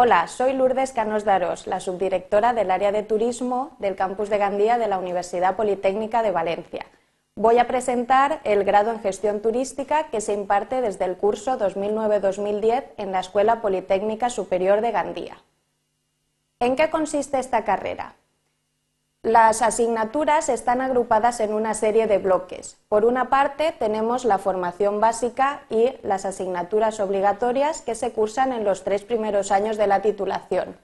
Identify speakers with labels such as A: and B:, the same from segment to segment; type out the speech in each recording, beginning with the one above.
A: Hola, soy Lourdes Canos Daros, la subdirectora del área de turismo del campus de Gandía de la Universidad Politécnica de Valencia. Voy a presentar el grado en gestión turística que se imparte desde el curso 2009-2010 en la Escuela Politécnica Superior de Gandía. ¿En qué consiste esta carrera? Las asignaturas están agrupadas en una serie de bloques. Por una parte, tenemos la formación básica y las asignaturas obligatorias que se cursan en los tres primeros años de la titulación.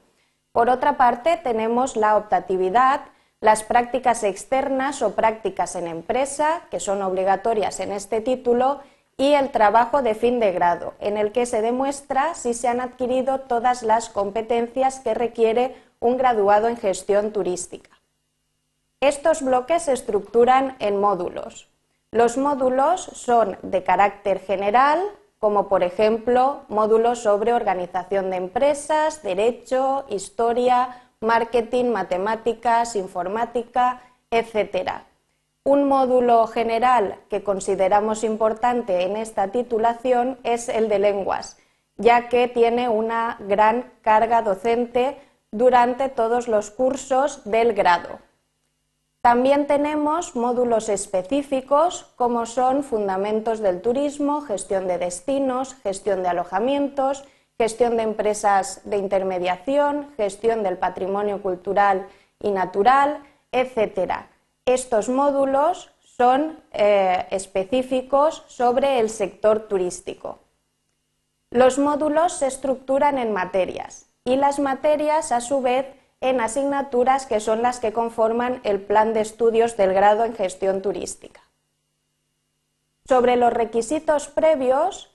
A: Por otra parte, tenemos la optatividad, las prácticas externas o prácticas en empresa, que son obligatorias en este título, y el trabajo de fin de grado, en el que se demuestra si se han adquirido todas las competencias que requiere un graduado en gestión turística. Estos bloques se estructuran en módulos. Los módulos son de carácter general, como por ejemplo módulos sobre organización de empresas, derecho, historia, marketing, matemáticas, informática, etc. Un módulo general que consideramos importante en esta titulación es el de lenguas, ya que tiene una gran carga docente durante todos los cursos del grado. También tenemos módulos específicos como son fundamentos del turismo, gestión de destinos, gestión de alojamientos, gestión de empresas de intermediación, gestión del patrimonio cultural y natural, etc. Estos módulos son eh, específicos sobre el sector turístico. Los módulos se estructuran en materias y las materias, a su vez, en asignaturas que son las que conforman el plan de estudios del grado en gestión turística. Sobre los requisitos previos,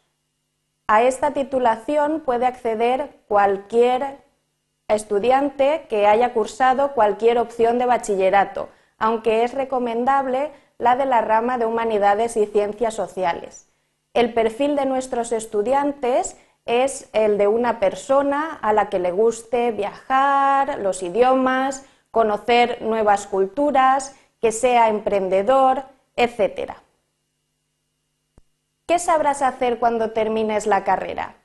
A: a esta titulación puede acceder cualquier estudiante que haya cursado cualquier opción de bachillerato, aunque es recomendable la de la rama de humanidades y ciencias sociales. El perfil de nuestros estudiantes es el de una persona a la que le guste viajar, los idiomas, conocer nuevas culturas, que sea emprendedor, etc. ¿Qué sabrás hacer cuando termines la carrera?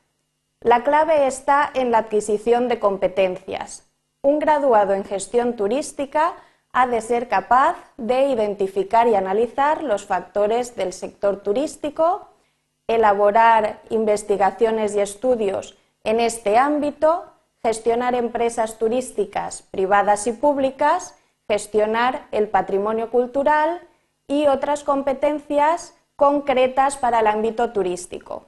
A: La clave está en la adquisición de competencias. Un graduado en gestión turística ha de ser capaz de identificar y analizar los factores del sector turístico, elaborar investigaciones y estudios en este ámbito, gestionar empresas turísticas privadas y públicas, gestionar el patrimonio cultural y otras competencias concretas para el ámbito turístico.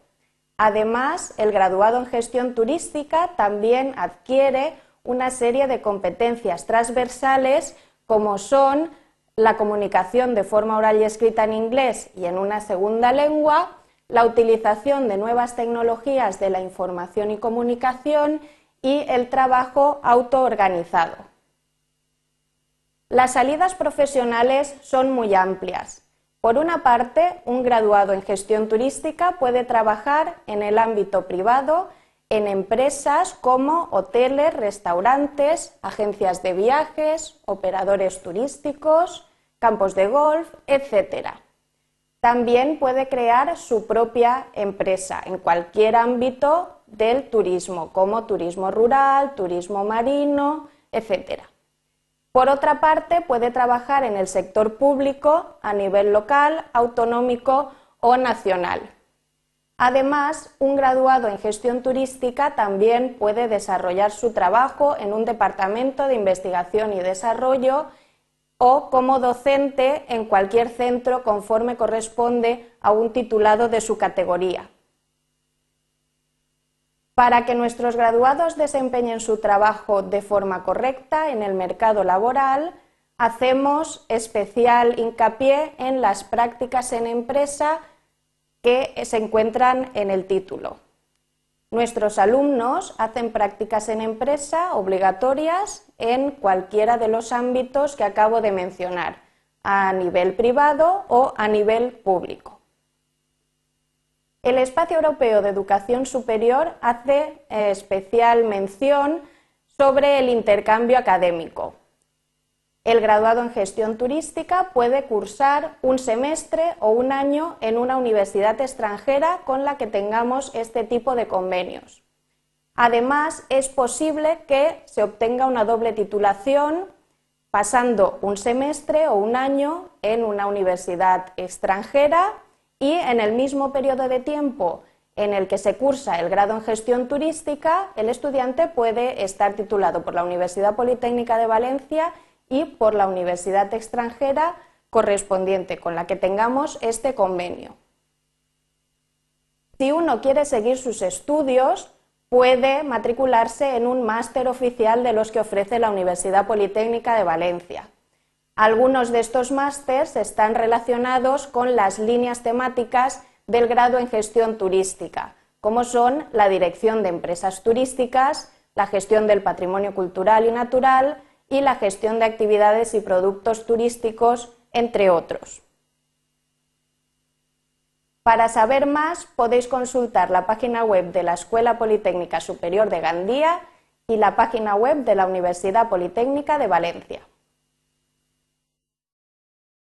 A: Además, el graduado en gestión turística también adquiere una serie de competencias transversales como son la comunicación de forma oral y escrita en inglés y en una segunda lengua, la utilización de nuevas tecnologías de la información y comunicación y el trabajo autoorganizado. Las salidas profesionales son muy amplias. Por una parte, un graduado en gestión turística puede trabajar en el ámbito privado en empresas como hoteles, restaurantes, agencias de viajes, operadores turísticos, campos de golf, etc. También puede crear su propia empresa en cualquier ámbito del turismo, como turismo rural, turismo marino, etc. Por otra parte, puede trabajar en el sector público a nivel local, autonómico o nacional. Además, un graduado en gestión turística también puede desarrollar su trabajo en un departamento de investigación y desarrollo o como docente en cualquier centro conforme corresponde a un titulado de su categoría. Para que nuestros graduados desempeñen su trabajo de forma correcta en el mercado laboral, hacemos especial hincapié en las prácticas en empresa que se encuentran en el título. Nuestros alumnos hacen prácticas en empresa obligatorias en cualquiera de los ámbitos que acabo de mencionar, a nivel privado o a nivel público. El Espacio Europeo de Educación Superior hace eh, especial mención sobre el intercambio académico. El graduado en gestión turística puede cursar un semestre o un año en una universidad extranjera con la que tengamos este tipo de convenios. Además, es posible que se obtenga una doble titulación pasando un semestre o un año en una universidad extranjera y en el mismo periodo de tiempo en el que se cursa el grado en gestión turística, el estudiante puede estar titulado por la Universidad Politécnica de Valencia y por la universidad extranjera correspondiente con la que tengamos este convenio. Si uno quiere seguir sus estudios, puede matricularse en un máster oficial de los que ofrece la Universidad Politécnica de Valencia. Algunos de estos másters están relacionados con las líneas temáticas del grado en gestión turística, como son la dirección de empresas turísticas, la gestión del patrimonio cultural y natural y la gestión de actividades y productos turísticos, entre otros. Para saber más podéis consultar la página web de la Escuela Politécnica Superior de Gandía y la página web de la Universidad Politécnica de Valencia.